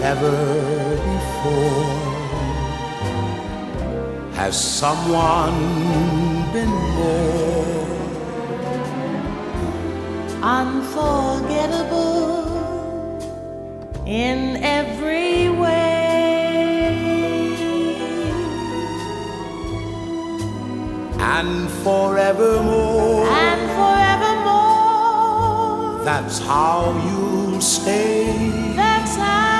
never before. Has someone been more unforgettable in every way. And forevermore. And forevermore. That's how you'll stay. That's how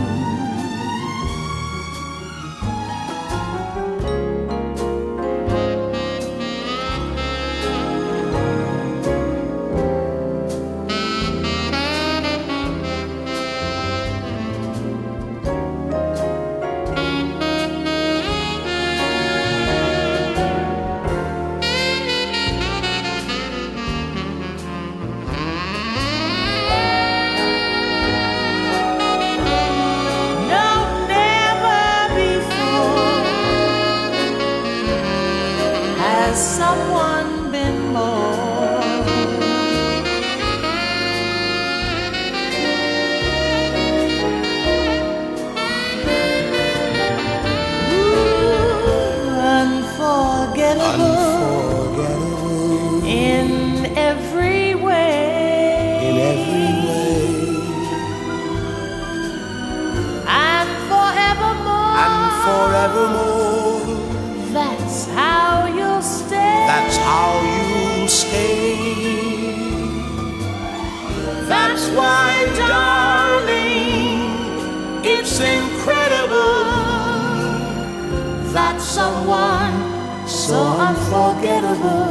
Unforgettable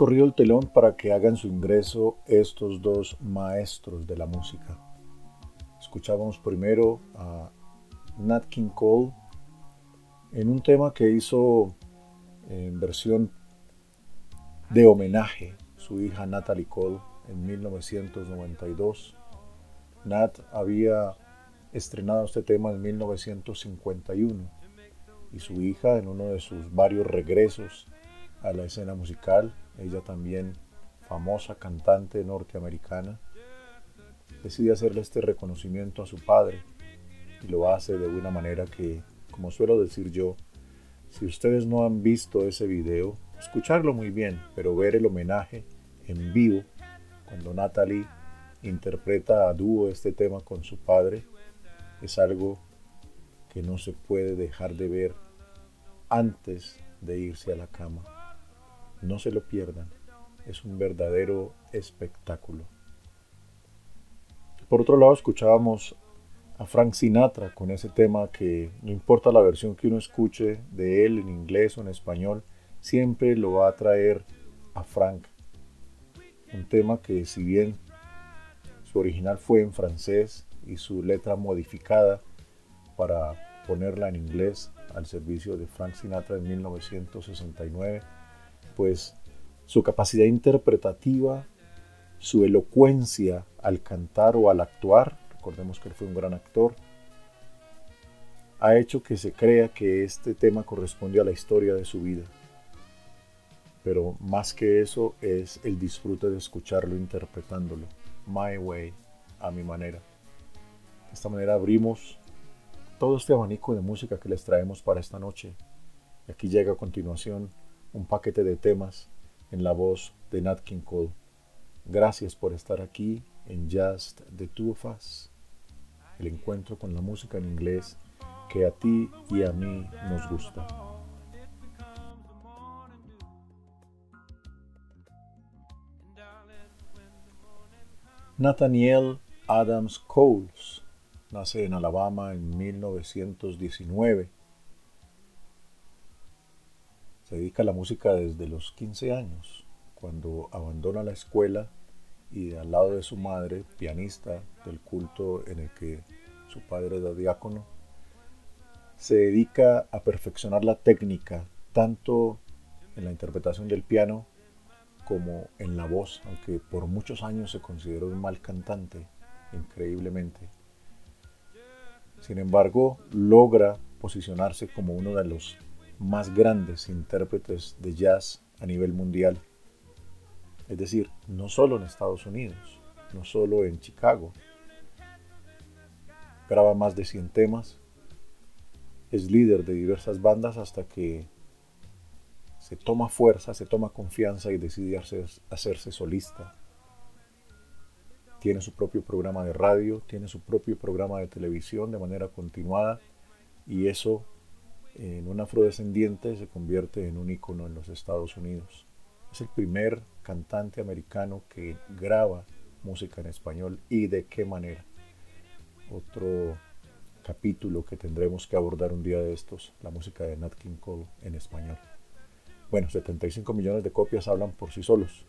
corrido el telón para que hagan su ingreso estos dos maestros de la música. Escuchábamos primero a Nat King Cole en un tema que hizo en versión de homenaje su hija Natalie Cole en 1992. Nat había estrenado este tema en 1951 y su hija en uno de sus varios regresos a la escena musical, ella también famosa cantante norteamericana, decide hacerle este reconocimiento a su padre y lo hace de una manera que, como suelo decir yo, si ustedes no han visto ese video, escucharlo muy bien, pero ver el homenaje en vivo cuando Natalie interpreta a dúo este tema con su padre es algo que no se puede dejar de ver antes de irse a la cama. No se lo pierdan, es un verdadero espectáculo. Por otro lado, escuchábamos a Frank Sinatra con ese tema que no importa la versión que uno escuche de él en inglés o en español, siempre lo va a traer a Frank. Un tema que si bien su original fue en francés y su letra modificada para ponerla en inglés al servicio de Frank Sinatra en 1969, pues su capacidad interpretativa, su elocuencia al cantar o al actuar, recordemos que él fue un gran actor, ha hecho que se crea que este tema corresponde a la historia de su vida. Pero más que eso es el disfrute de escucharlo interpretándolo, my way, a mi manera. De esta manera abrimos todo este abanico de música que les traemos para esta noche. Y aquí llega a continuación un paquete de temas en la voz de Nat King Cole. Gracias por estar aquí en Just the Two of Us, el encuentro con la música en inglés que a ti y a mí nos gusta. Nathaniel Adams Coles nace en Alabama en 1919. Se dedica a la música desde los 15 años, cuando abandona la escuela y al lado de su madre, pianista del culto en el que su padre era diácono, se dedica a perfeccionar la técnica tanto en la interpretación del piano como en la voz, aunque por muchos años se consideró un mal cantante, increíblemente. Sin embargo, logra posicionarse como uno de los más grandes intérpretes de jazz a nivel mundial. Es decir, no solo en Estados Unidos, no solo en Chicago. Graba más de 100 temas, es líder de diversas bandas hasta que se toma fuerza, se toma confianza y decide hacerse solista. Tiene su propio programa de radio, tiene su propio programa de televisión de manera continuada y eso en un afrodescendiente se convierte en un ícono en los Estados Unidos. Es el primer cantante americano que graba música en español y de qué manera. Otro capítulo que tendremos que abordar un día de estos, la música de Nat King Cole en español. Bueno, 75 millones de copias hablan por sí solos.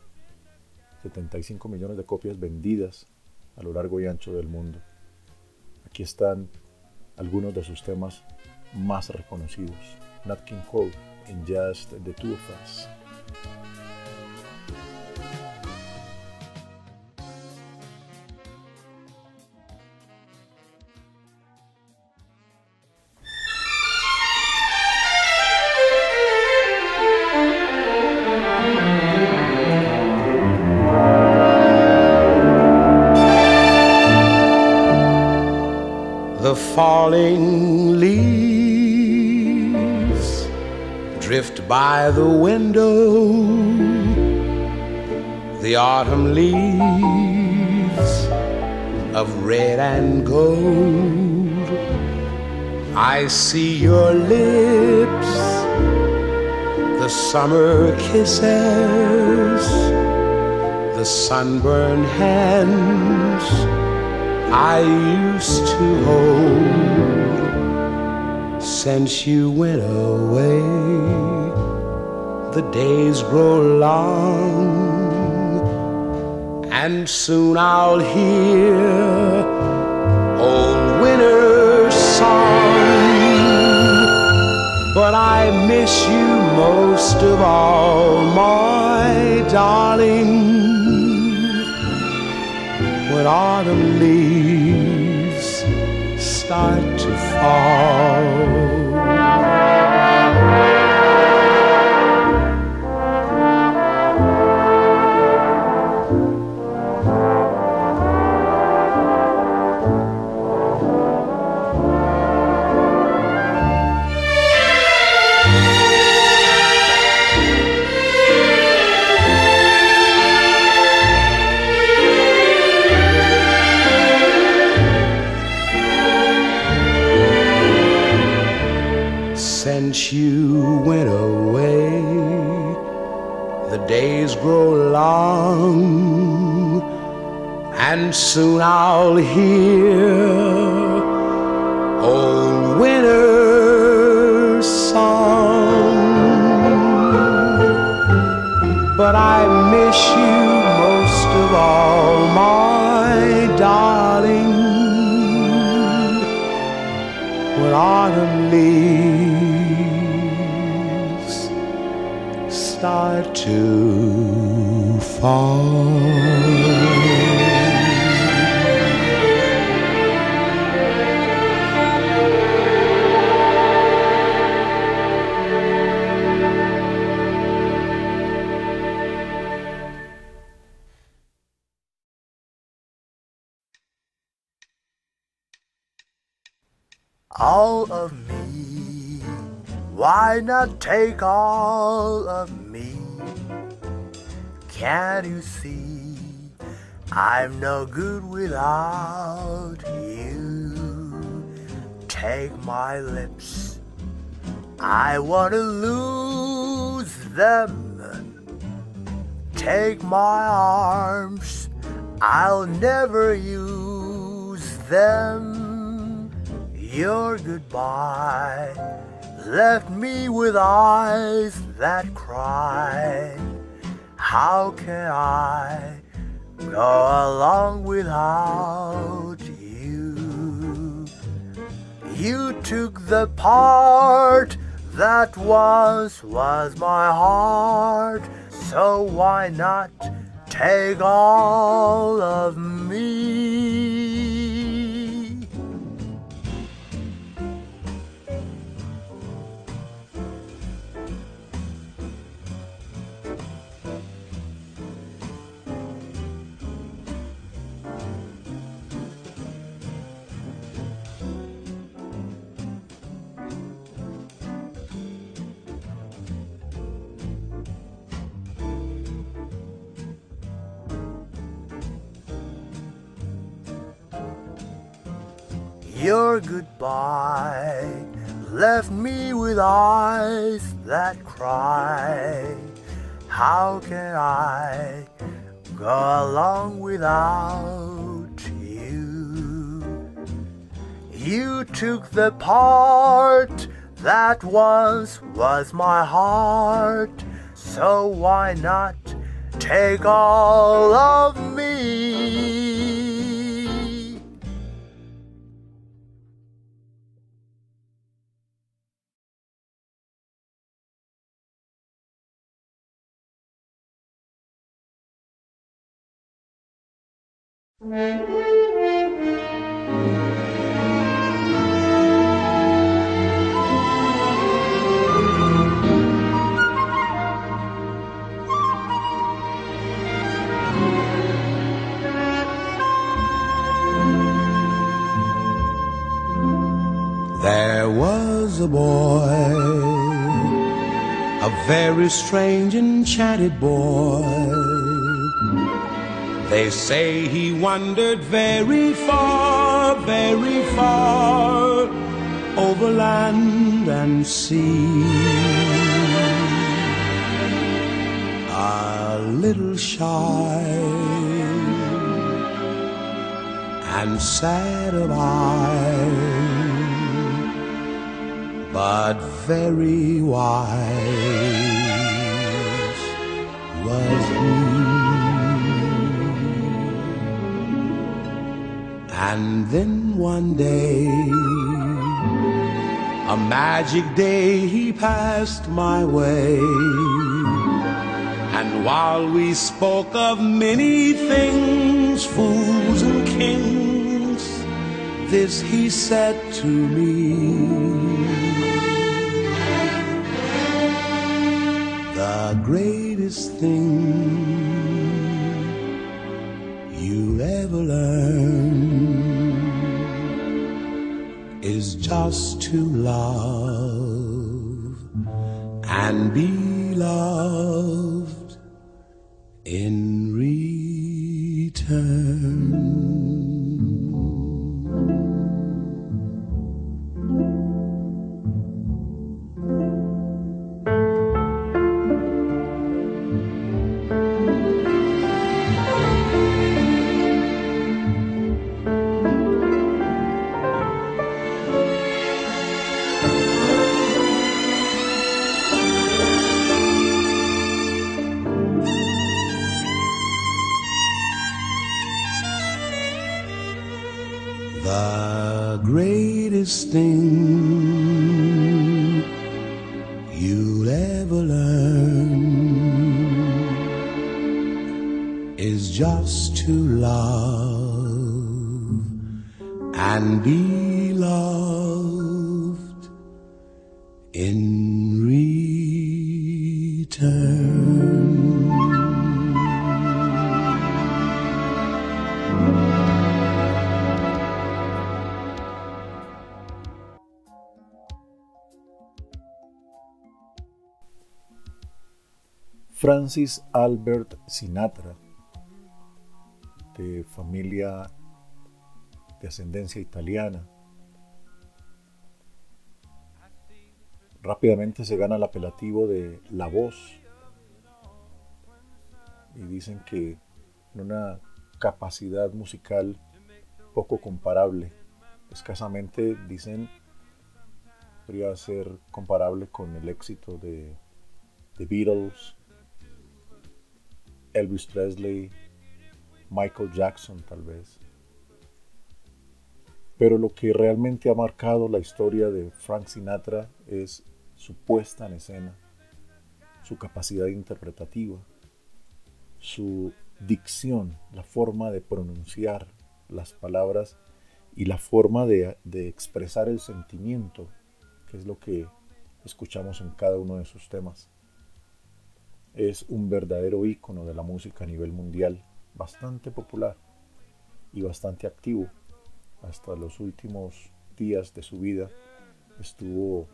75 millones de copias vendidas a lo largo y ancho del mundo. Aquí están algunos de sus temas más reconocidos. Nat King Cole en Just the Two of Us. The falling by the window, the autumn leaves of red and gold. I see your lips, the summer kisses, the sunburned hands I used to hold since you went away. The days grow long, and soon I'll hear old winter's song. But I miss you most of all, my darling when autumn leaves start to fall. Soon I'll hear old winter's song. But I miss you most of all, my darling. When autumn leaves start to fall. All of me. Why not take all of me? Can't you see I'm no good without you. Take my lips, I want to lose them. Take my arms, I'll never use them. Your goodbye left me with eyes that cry. How can I go along without you? You took the part that once was my heart, so why not take all of me? Your goodbye left me with eyes that cry. How can I go along without you? You took the part that once was my heart, so why not take all of me? There was a boy, a very strange, enchanted boy. They say he wandered very far, very far over land and sea. A little shy and sad of eye but very wise And then one day, a magic day, he passed my way. And while we spoke of many things, fools and kings, this he said to me. The greatest thing just to love and be loved in Francis Albert Sinatra de familia de ascendencia italiana. Rápidamente se gana el apelativo de La Voz y dicen que una capacidad musical poco comparable, escasamente dicen podría ser comparable con el éxito de The Beatles, Elvis Presley, Michael Jackson tal vez. Pero lo que realmente ha marcado la historia de Frank Sinatra es su puesta en escena, su capacidad interpretativa, su dicción, la forma de pronunciar las palabras y la forma de, expresar el sentimiento, que es lo que escuchamos en cada uno de sus temas. Es un verdadero ícono de la música a nivel mundial, bastante popular y bastante activo. Hasta los últimos días de su vida estuvo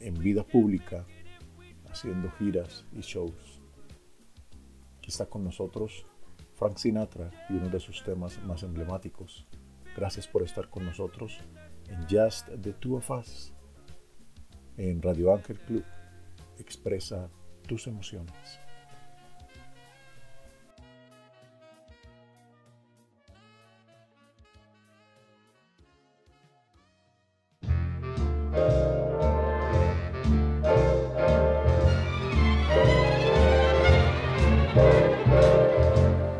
en vida pública haciendo giras y shows está con nosotros Frank Sinatra y uno de sus temas más emblemáticos. Gracias por estar con nosotros en Just the Two of Us. En Radio Ángel Club expresa tus emociones.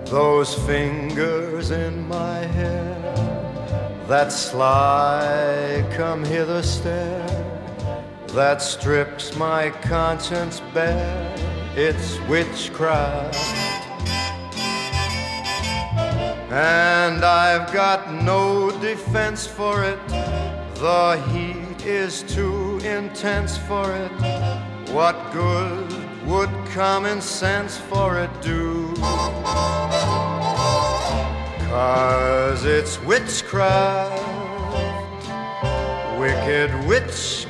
those fingers in my hair that sly come hither stare that strips my conscience bare. It's witchcraft. And I've got no defense for it. The heat is too intense for it. What good would common sense for it do? Cause it's witchcraft, wicked witchcraft.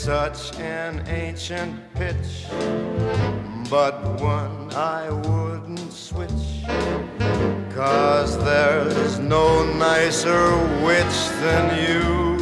Such an ancient pitch, but one I wouldn't switch. Cause there's no nicer witch than you.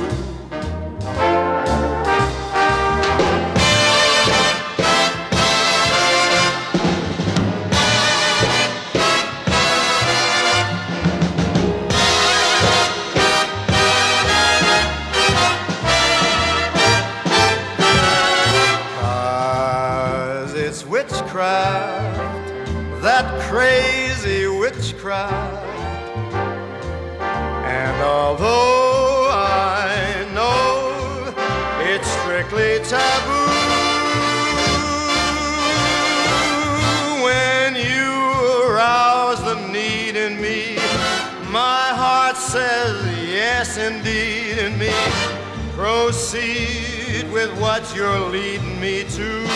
Proceed with what you're leading me to.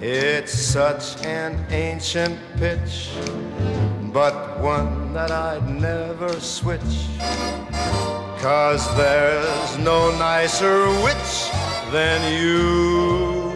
It's such an ancient pitch, but one that I'd never switch. Cause there's no nicer witch than you.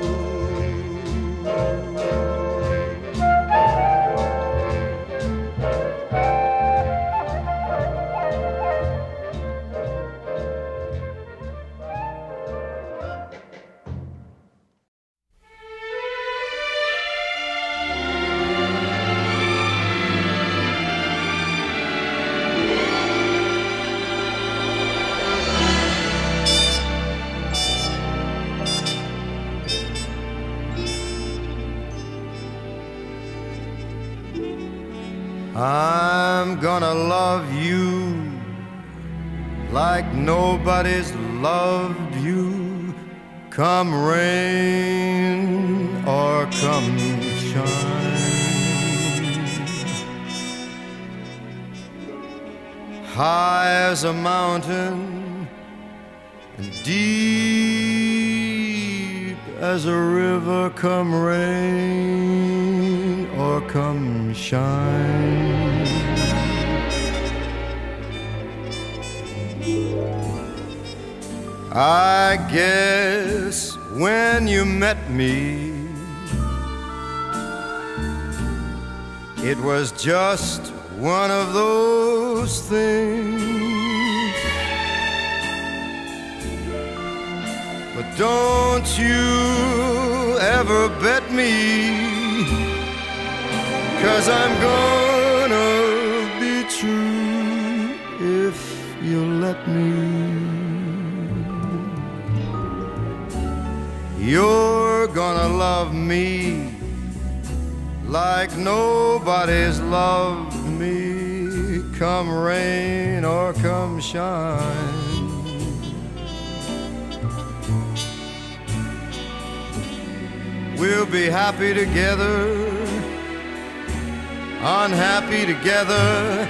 Come rain or come shine. High as a mountain and deep as a river, come rain or come shine. I guess when you met me, it was just one of those things. But don't you ever bet me, cause I'm gonna be true if you let me. You're gonna love me like nobody's loved me, come rain or come shine. We'll be happy together, unhappy together.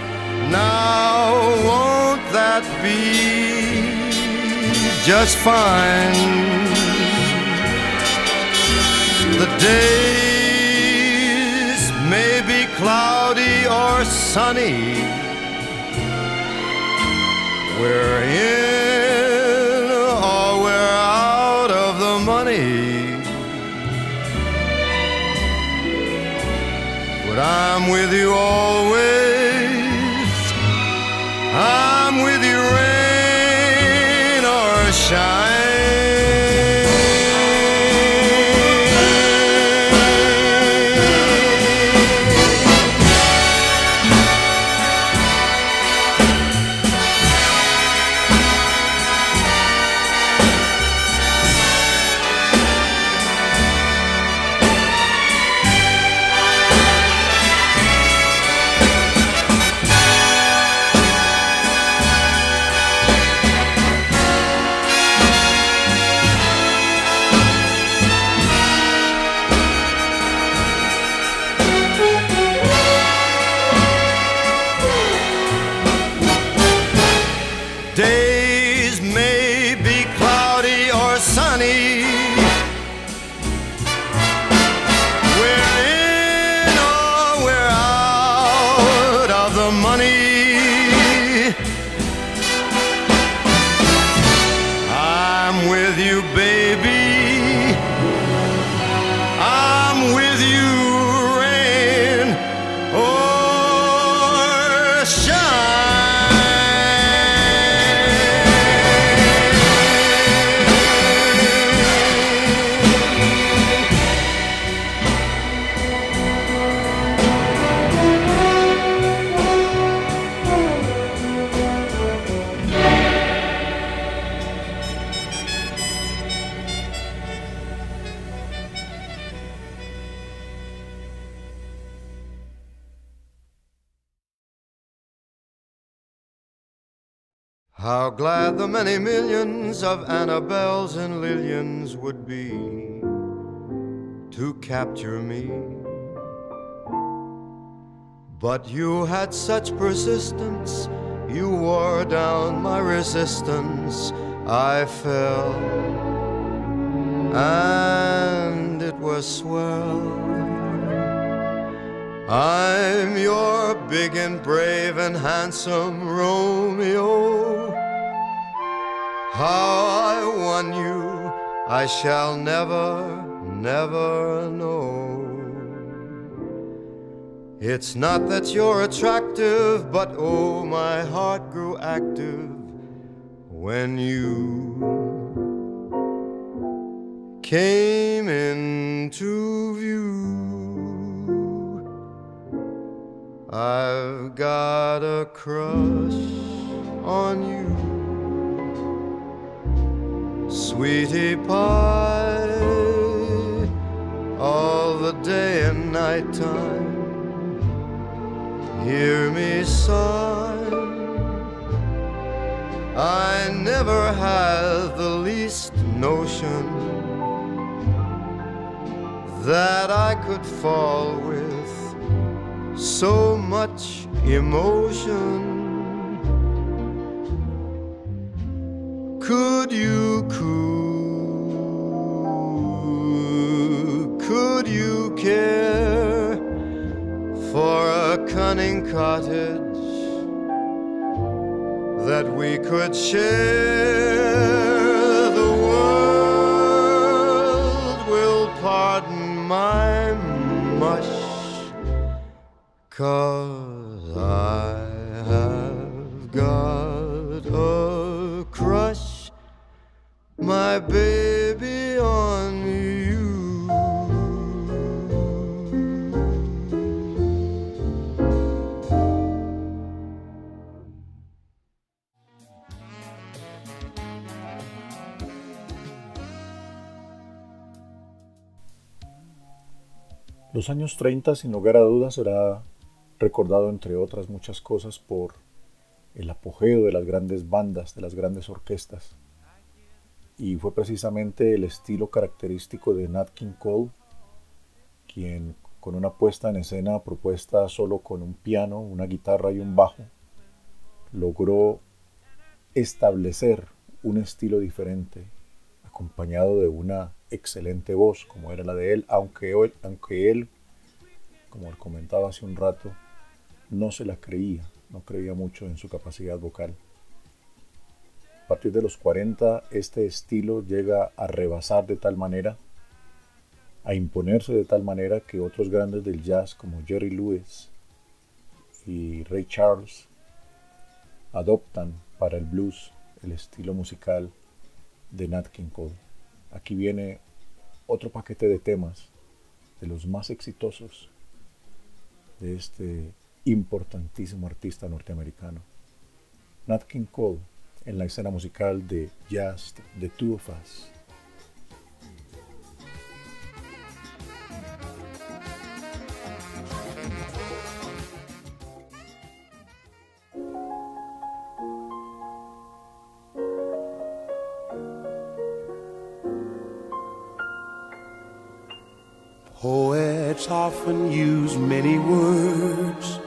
Now, won't that be just fine? The days may be cloudy or sunny. We're in or we're out of the money. But I'm with you always. I'm with you, rain or shine. With you, baby. Glad the many millions of Annabelles and Lillians would be to capture me. But you had such persistence, you wore down my resistance. I fell, and it was swell. I'm your big and brave and handsome Romeo. How I won you, I shall never, never know. It's not that you're attractive, but oh, my heart grew active when you came into view. I've got a crush on you, sweetie pie, all the day and night time. Hear me sigh. I never had the least notion that I could fall with so much emotion. Could you coo? Could you care for a cunning cottage that we could share? The world will pardon my mush, cause Los años 30, sin lugar a dudas, será recordado, entre otras muchas cosas, por el apogeo de las grandes bandas, de las grandes orquestas. Y fue precisamente el estilo característico de Nat King Cole, quien con una puesta en escena propuesta solo con un piano, una guitarra y un bajo, logró establecer un estilo diferente, acompañado de una excelente voz como era la de él, aunque, él- aunque él, como comentaba hace un rato, no se la creía, no creía mucho en su capacidad vocal. A partir de los 40, este estilo llega a rebasar de tal manera, a imponerse de tal manera que otros grandes del jazz como Jerry Lewis y Ray Charles adoptan para el blues el estilo musical de Nat King Cole. Aquí viene otro paquete de temas de los más exitosos de este importantísimo artista norteamericano. Nat King Cole en la escena musical de Just the Two of Us. Poets often use many words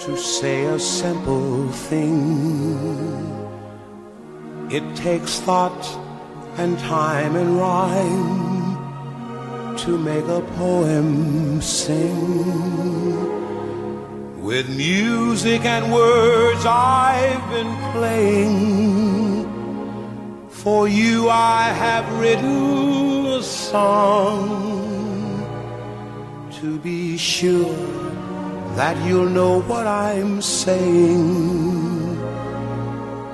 to say a simple thing. It takes thought and time and rhyme to make a poem sing. With music and words I've been playing. For you I have written a song to be sure that you'll know what I'm saying.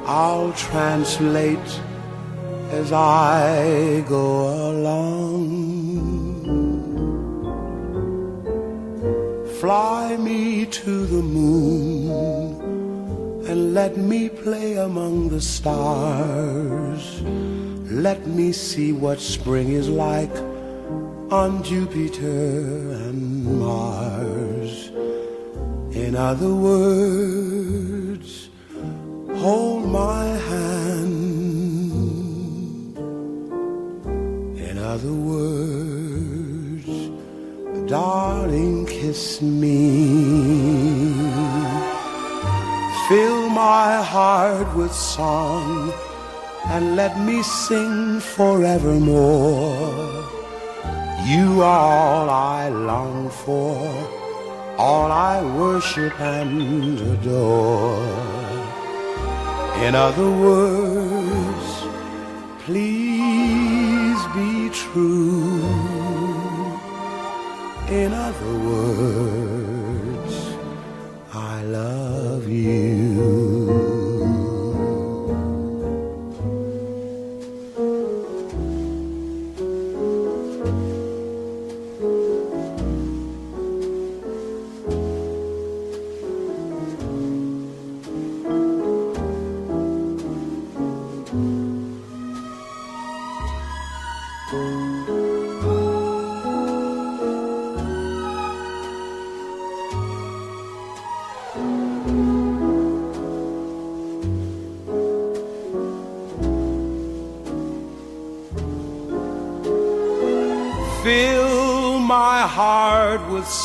I'll translate as I go along. Fly me to the moon and let me play among the stars. Let me see what spring is like on Jupiter and Mars. In other words, hold my hand. In other words, darling, kiss me. Fill my heart with song and let me sing forevermore. You are all I long for, all I worship and adore. In other words, please be true. In other words,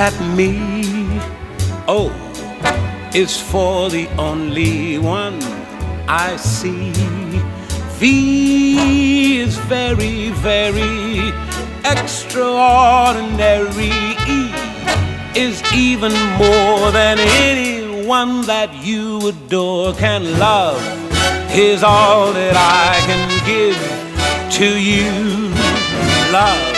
At me. Oh, o is for the only one I see. V is very, very extraordinary. E is even more than anyone that you adore can love. Is all that I can give to you. Love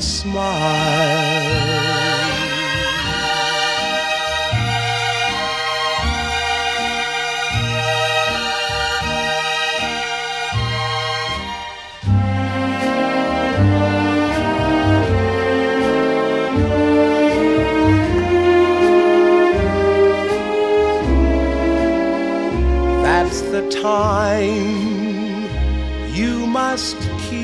smile. That's the time you must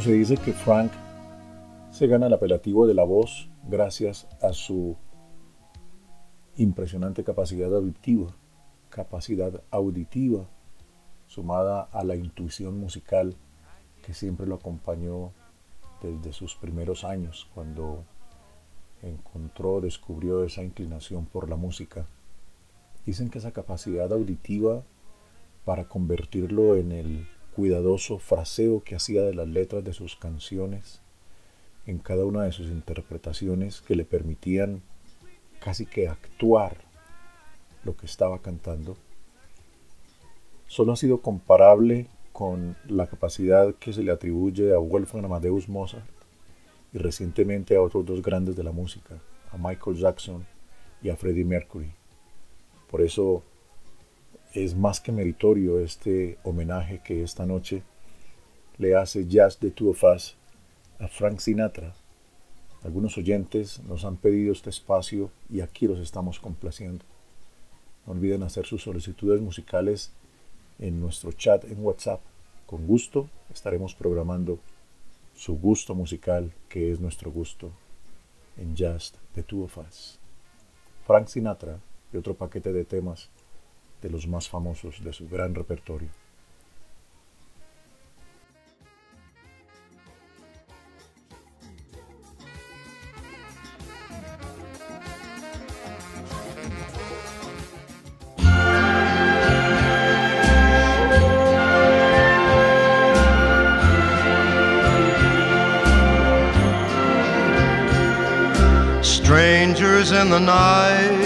Se dice que Frank se gana el apelativo de la voz gracias a su impresionante capacidad auditiva, capacidad auditiva sumada a la intuición musical que siempre lo acompañó desde sus primeros años, cuando encontró, descubrió esa inclinación por la música. Dicen que esa capacidad auditiva para convertirlo en el cuidadoso fraseo que hacía de las letras de sus canciones en cada una de sus interpretaciones que le permitían casi que actuar lo que estaba cantando, solo ha sido comparable con la capacidad que se le atribuye a Wolfgang Amadeus Mozart y recientemente a otros dos grandes de la música, a Michael Jackson y a Freddie Mercury. Por eso es más que meritorio este homenaje que esta noche le hace Jazz de Two of Us a Frank Sinatra. Algunos oyentes nos han pedido este espacio y aquí los estamos complaciendo. No olviden hacer sus solicitudes musicales en nuestro chat en WhatsApp. Con gusto estaremos programando su gusto musical, que es nuestro gusto, en Just the Two of Us. Frank Sinatra y otro paquete de temas de los más famosos de su gran repertorio. Strangers in the night,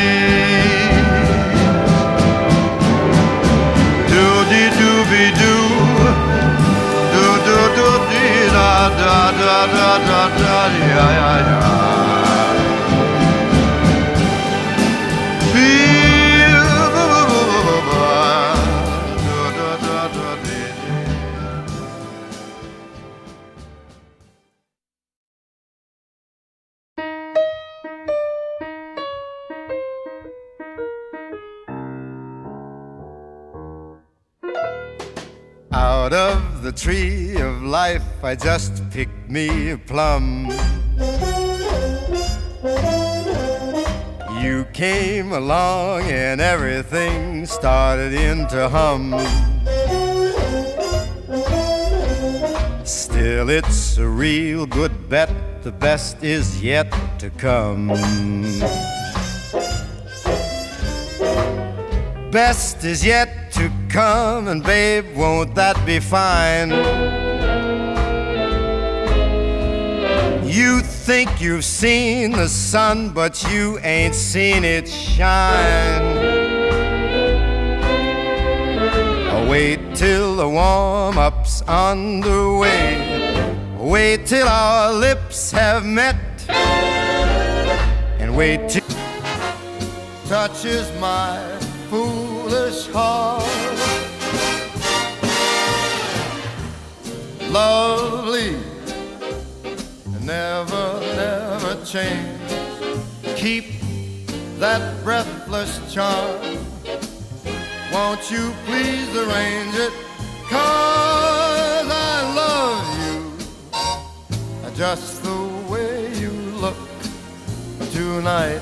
Da da da da da. Out of the tree life, I just picked me a plum. You came along and everything started into hum. Still, it's a real good bet, the best is yet to come. Best is yet to come, and babe, won't that be fine? You think you've seen the sun, but you ain't seen it shine. Wait till the warm up's underway. Wait till our lips have met. And wait till touches my foolish heart. Lovely, never, never change. Keep that breathless charm. Won't you please arrange it? Cause I love you just the way you look tonight.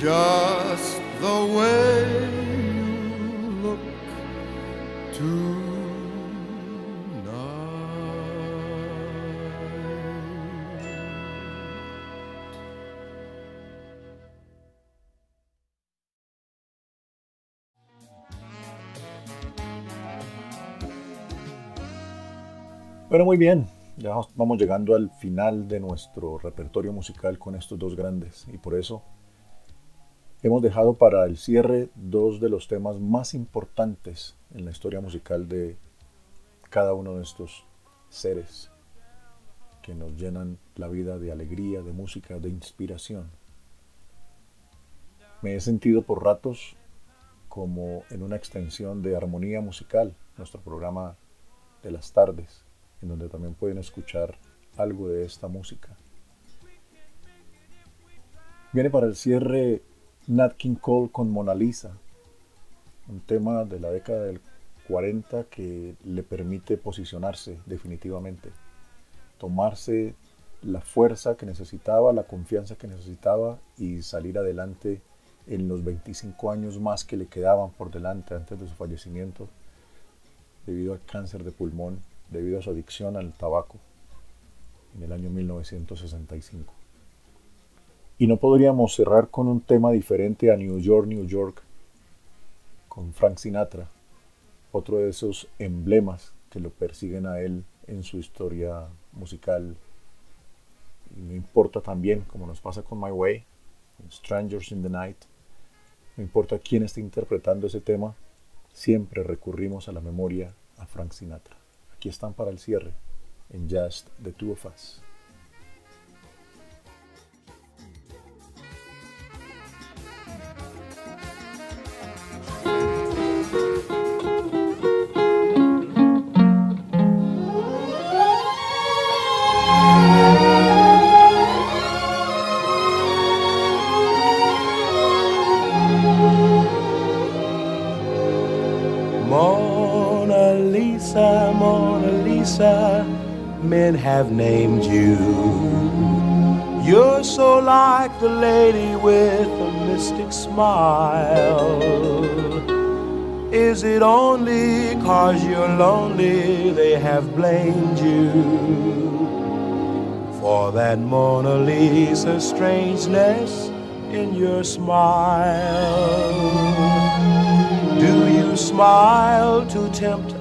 Just the way. Bueno, muy bien. Ya vamos llegando al final de nuestro repertorio musical con estos dos grandes y por eso hemos dejado para el cierre dos de los temas más importantes en la historia musical de cada uno de estos seres que nos llenan la vida de alegría, de música, de inspiración. Me he sentido por ratos como en una extensión de armonía musical, nuestro programa de las tardes, en donde también pueden escuchar algo de esta música. Viene para el cierre Nat King Cole con Mona Lisa, un tema de la década del 40 que le permite posicionarse definitivamente, tomarse la fuerza que necesitaba, la confianza que necesitaba y salir adelante en los 25 años más que le quedaban por delante antes de su fallecimiento debido al cáncer de pulmón, debido a su adicción al tabaco en el año 1965. Y no podríamos cerrar con un tema diferente a New York, New York, con Frank Sinatra, otro de esos emblemas que lo persiguen a él en su historia musical no importa también, como nos pasa con My Way, Strangers in the Night, no importa quién esté interpretando ese tema, siempre recurrimos a la memoria a Frank Sinatra. Aquí están para el cierre, en Just the Two of Us. Lisa, Mona Lisa, men have named you. You're so like the lady with a mystic smile. Is it only cause you're lonely they have blamed you for that Mona Lisa strangeness in your smile? Do you smile to tempt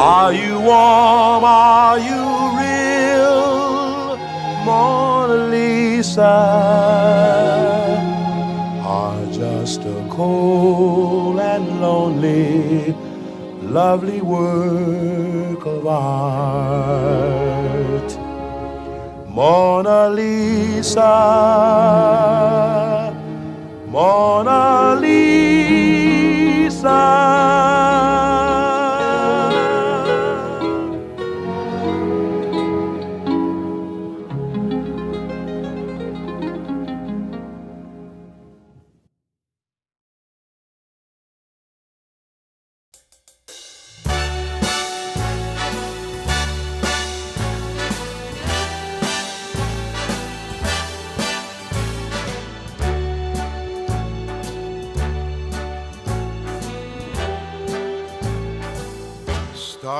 Are you warm? Are you real, Mona Lisa? Are just a cold and lonely, lovely work of art. Mona Lisa, Mona Lisa.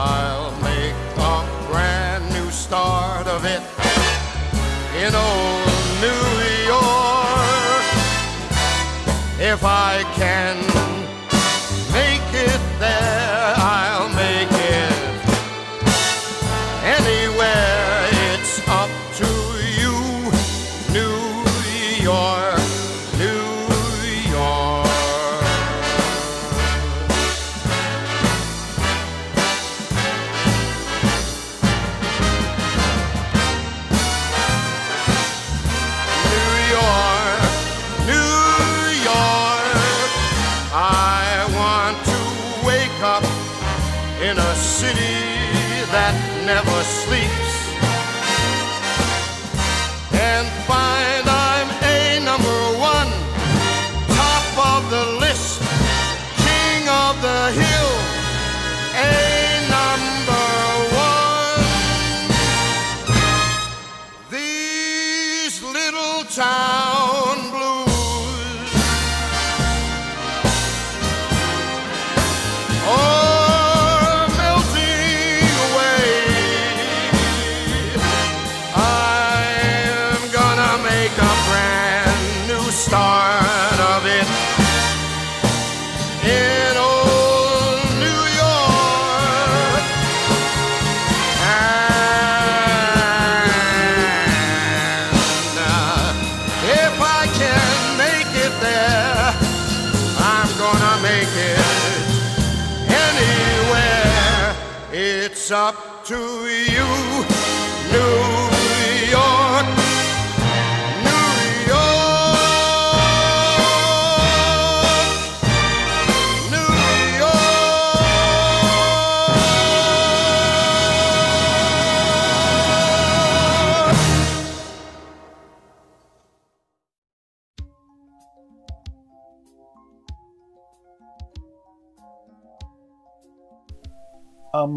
I'll make a brand new start of it in old New York. If I can make it there,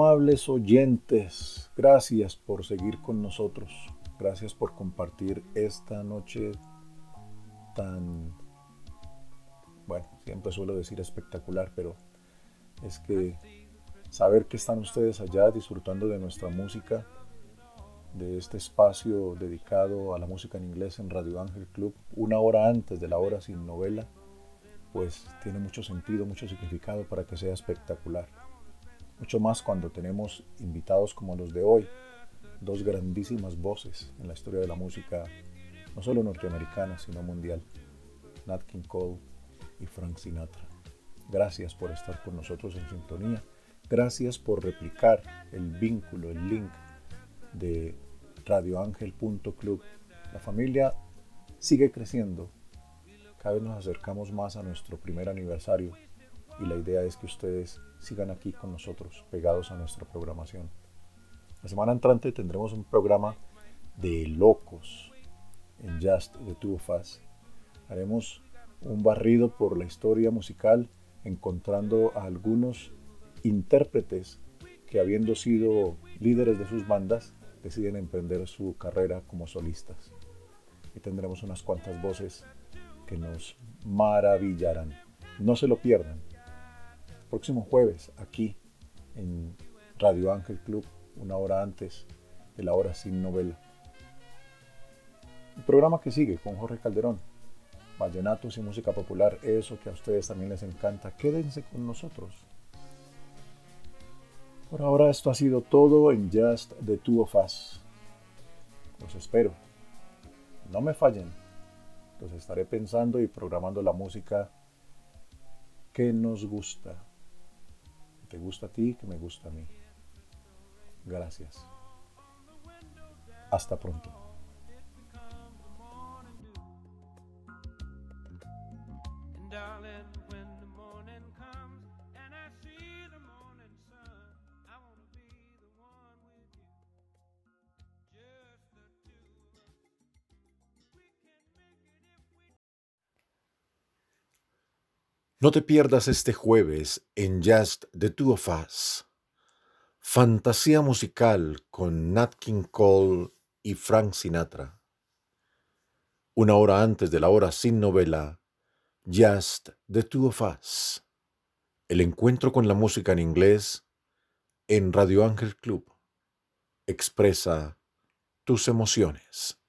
Amables oyentes, gracias por seguir con nosotros. Gracias por compartir esta noche tan, bueno, siempre suelo decir espectacular, pero es que saber que están ustedes allá disfrutando de nuestra música, de este espacio dedicado a la música en inglés en Radio Ángel Club, una hora antes de la hora sin novela, pues tiene mucho sentido, mucho significado para que sea espectacular. Mucho más cuando tenemos invitados como los de hoy, dos grandísimas voces en la historia de la música, no solo norteamericana, sino mundial, Nat King Cole y Frank Sinatra. Gracias por estar con nosotros en sintonía. Gracias por replicar el vínculo, el link de radioangel.club. La familia sigue creciendo. Cada vez nos acercamos más a nuestro primer aniversario y la idea es que ustedes sigan aquí con nosotros, pegados a nuestra programación. La semana entrante tendremos un programa de locos en Just the Two of Us. Haremos un barrido por la historia musical encontrando a algunos intérpretes que habiendo sido líderes de sus bandas deciden emprender su carrera como solistas. Y tendremos unas cuantas voces que nos maravillarán. No se lo pierdan. Próximo jueves aquí en Radio Ángel Club, una hora antes de la hora sin novela. El programa que sigue con Jorge Calderón, Vallenatos y música popular, eso que a ustedes también les encanta, quédense con nosotros. Por ahora esto ha sido todo en Just the Two of Us. Los espero. No me fallen. Los estaré pensando y programando la música que nos gusta. Te gusta a ti, que me gusta a mí. Gracias. Hasta pronto. No te pierdas este jueves en Just the Two of Us. Fantasía musical con Nat King Cole y Frank Sinatra. Una hora antes de la hora sin novela, Just the Two of Us. El encuentro con la música en inglés en Radio Ángel Club. Expresa tus emociones.